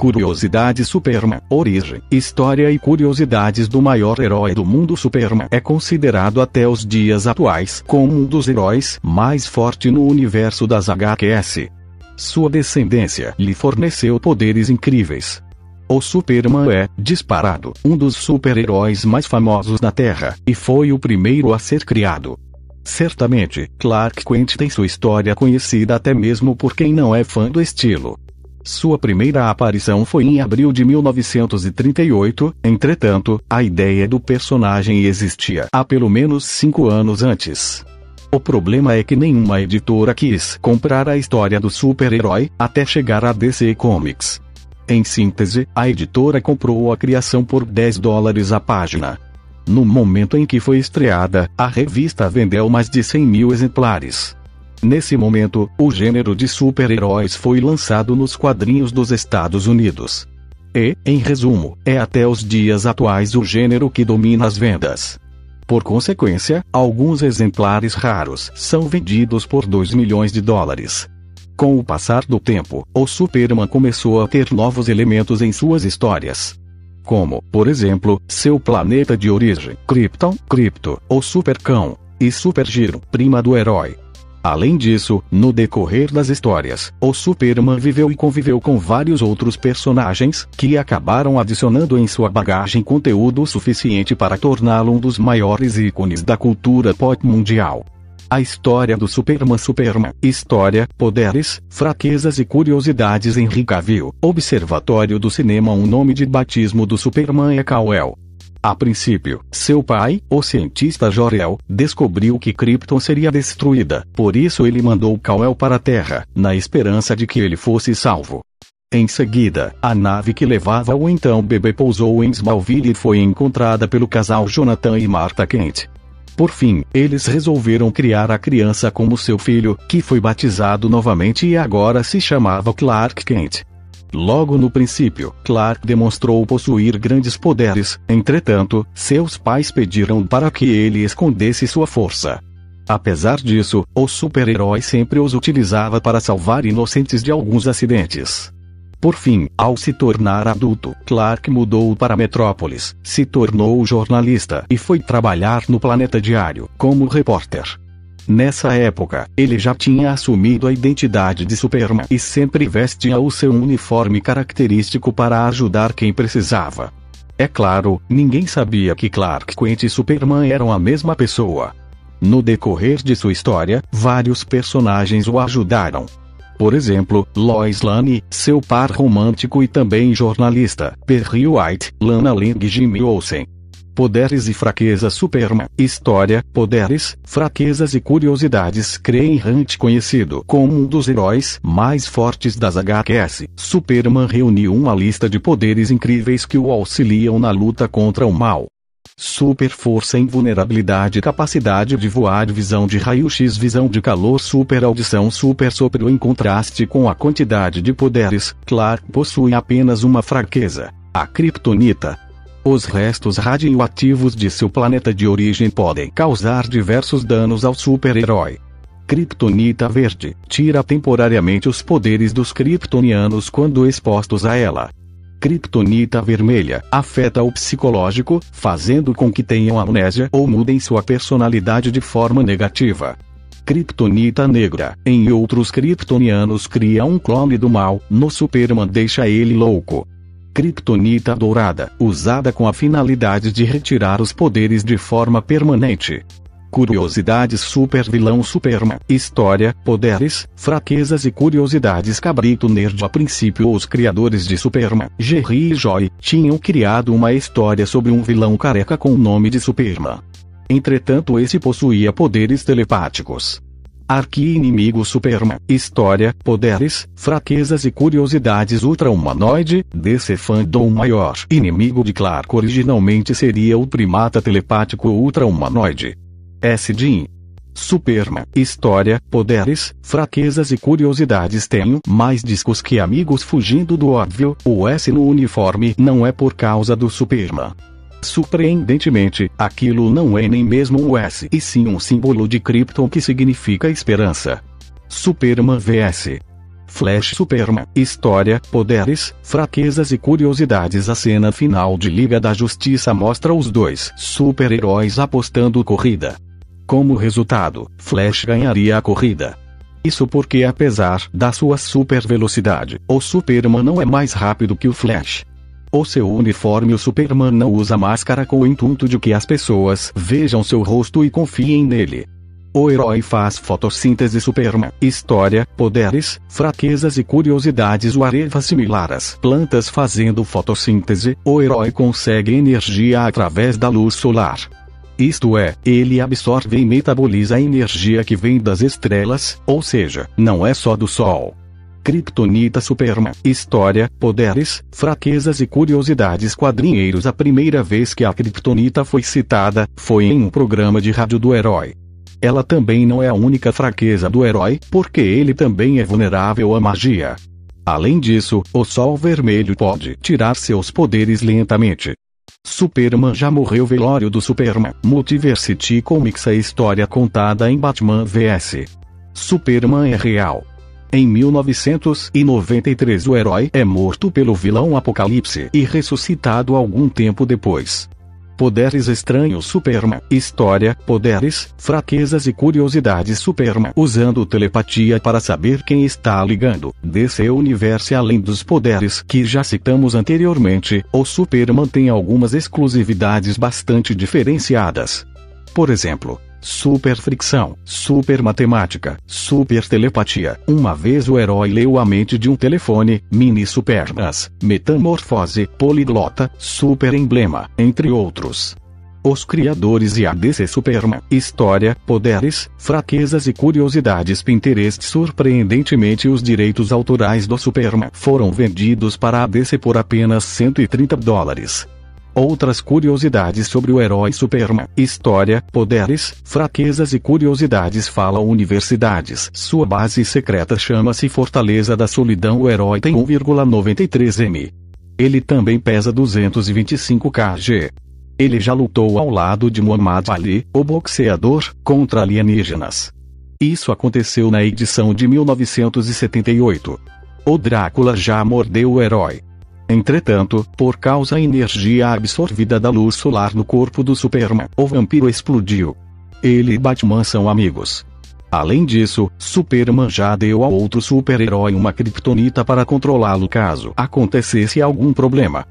Curiosidade Superman, origem, história e curiosidades do maior herói do mundo Superman é considerado até os dias atuais como um dos heróis mais fortes no universo das HQS. Sua descendência lhe forneceu poderes incríveis. O Superman é, disparado, um dos super-heróis mais famosos da Terra, e foi o primeiro a ser criado. Certamente, Clark Kent tem sua história conhecida até mesmo por quem não é fã do estilo. Sua primeira aparição foi em abril de 1938, entretanto, a ideia do personagem existia há pelo menos cinco anos antes. O problema é que nenhuma editora quis comprar a história do super-herói, até chegar a DC Comics. Em síntese, a editora comprou a criação por 10 dólares a página. No momento em que foi estreada, a revista vendeu mais de 100 mil exemplares. Nesse momento, o gênero de super-heróis foi lançado nos quadrinhos dos Estados Unidos. E, em resumo, é até os dias atuais o gênero que domina as vendas. Por consequência, alguns exemplares raros são vendidos por 2 milhões de dólares. Com o passar do tempo, o Superman começou a ter novos elementos em suas histórias. Como, por exemplo, seu planeta de origem, Krypton, Krypto, o Supercão, e Supergiro, prima do herói. Além disso, no decorrer das histórias, o Superman viveu e conviveu com vários outros personagens, que acabaram adicionando em sua bagagem conteúdo suficiente para torná-lo um dos maiores ícones da cultura pop mundial. A história do Superman Superman, história, poderes, fraquezas e curiosidades Henry Cavill, Observatório do Cinema Um nome de batismo do Superman é Kal-El. A princípio, seu pai, o cientista Jor-El, descobriu que Krypton seria destruída, por isso ele mandou Kal-El para a Terra, na esperança de que ele fosse salvo. Em seguida, a nave que levava o então bebê pousou em Smallville e foi encontrada pelo casal Jonathan e Martha Kent. Por fim, eles resolveram criar a criança como seu filho, que foi batizado novamente e agora se chamava Clark Kent. Logo no princípio, Clark demonstrou possuir grandes poderes, entretanto, seus pais pediram para que ele escondesse sua força. Apesar disso, o super-herói sempre os utilizava para salvar inocentes de alguns acidentes. Por fim, ao se tornar adulto, Clark mudou para Metrópolis, se tornou jornalista e foi trabalhar no Planeta Diário como repórter. Nessa época, ele já tinha assumido a identidade de Superman e sempre vestia o seu uniforme característico para ajudar quem precisava. É claro, ninguém sabia que Clark Kent e Superman eram a mesma pessoa. No decorrer de sua história, vários personagens o ajudaram. Por exemplo, Lois Lane, seu par romântico e também jornalista, Perry White, Lana Lang e Jimmy Olsen. Poderes e fraquezas Superman. História, poderes, fraquezas e curiosidades Crane Hunt conhecido como um dos heróis mais fortes das HQS. Superman reuniu uma lista de poderes incríveis que o auxiliam na luta contra o mal. Super força invulnerabilidade capacidade de voar visão de raio-x visão de calor super audição super sopro em contraste com a quantidade de poderes, Clark possui apenas uma fraqueza, a kryptonita. Os restos radioativos de seu planeta de origem podem causar diversos danos ao super-herói. Kryptonita verde tira temporariamente os poderes dos kryptonianos quando expostos a ela. Kryptonita vermelha afeta o psicológico, fazendo com que tenham amnésia ou mudem sua personalidade de forma negativa. Kryptonita negra, em outros kryptonianos cria um clone do mal, no Superman deixa ele louco. Kryptonita dourada, usada com a finalidade de retirar os poderes de forma permanente. Curiosidades Super Vilão Superman História, Poderes, Fraquezas e Curiosidades Cabrito Nerd A princípio os criadores de Superman, Jerry e Joy, tinham criado uma história sobre um vilão careca com o nome de Superman. Entretanto esse possuía poderes telepáticos. Arqui-inimigo Superman. História, poderes, fraquezas e curiosidades Ultra-humanoide. DC Fandom maior. Inimigo de Clark originalmente seria o primata telepático Ultra-humanoide. S. Jean. Superman. História, poderes, fraquezas e curiosidades Tenho mais discos que amigos fugindo do óbvio. O S no uniforme não é por causa do Superman. Surpreendentemente, aquilo não é nem mesmo um S e sim um símbolo de Krypton que significa esperança. Superman vs. Flash Superman, história, poderes, fraquezas e curiosidades. A cena final de Liga da Justiça mostra os dois super-heróis apostando corrida. Como resultado, Flash ganharia a corrida. Isso porque apesar da sua super velocidade, o Superman não é mais rápido que o Flash. O seu uniforme o Superman não usa máscara com o intuito de que as pessoas vejam seu rosto e confiem nele. O herói faz fotossíntese Superman, história, poderes, fraquezas e curiosidades. O Areva similar às plantas fazendo fotossíntese, o herói consegue energia através da luz solar. Isto é, ele absorve e metaboliza a energia que vem das estrelas, ou seja, não é só do Sol. Kryptonita Superman, história, poderes, fraquezas e curiosidades quadrinheiros. A primeira vez que a Kryptonita foi citada foi em um programa de rádio do herói. Ela também não é a única fraqueza do herói, porque ele também é vulnerável à magia. Além disso, o Sol Vermelho pode tirar seus poderes lentamente. Superman já morreu velório do Superman. Multiversity Comics a história contada em Batman vs. Superman é real. Em 1993 o herói é morto pelo vilão Apocalipse e ressuscitado algum tempo depois. Poderes estranhos Superman. História, poderes, fraquezas e curiosidades Superman. Usando telepatia para saber quem está ligando. DC Universe além dos poderes que já citamos anteriormente, o Superman tem algumas exclusividades bastante diferenciadas. Por exemplo, super fricção, super matemática, super telepatia. Uma vez o herói leu a mente de um telefone, mini supernas, metamorfose, poliglota, super emblema, entre outros. Os criadores e a DC Superman, história, poderes, fraquezas e curiosidades Pinterest Surpreendentemente os direitos autorais do Superman foram vendidos para a DC por apenas 130 dólares. Outras curiosidades sobre o herói Superman. História, poderes, fraquezas e curiosidades Fala universidades. Sua base secreta chama-se Fortaleza da Solidão. O herói tem 1,93 m. Ele também pesa 225 kg. Ele já lutou ao lado de Muhammad Ali, o boxeador, contra alienígenas. Isso aconteceu na edição de 1978. O Drácula já mordeu o herói. Entretanto, por causa da energia absorvida da luz solar no corpo do Superman, o vampiro explodiu. Ele e Batman são amigos. Além disso, Superman já deu a outro super-herói uma kryptonita para controlá-lo caso acontecesse algum problema.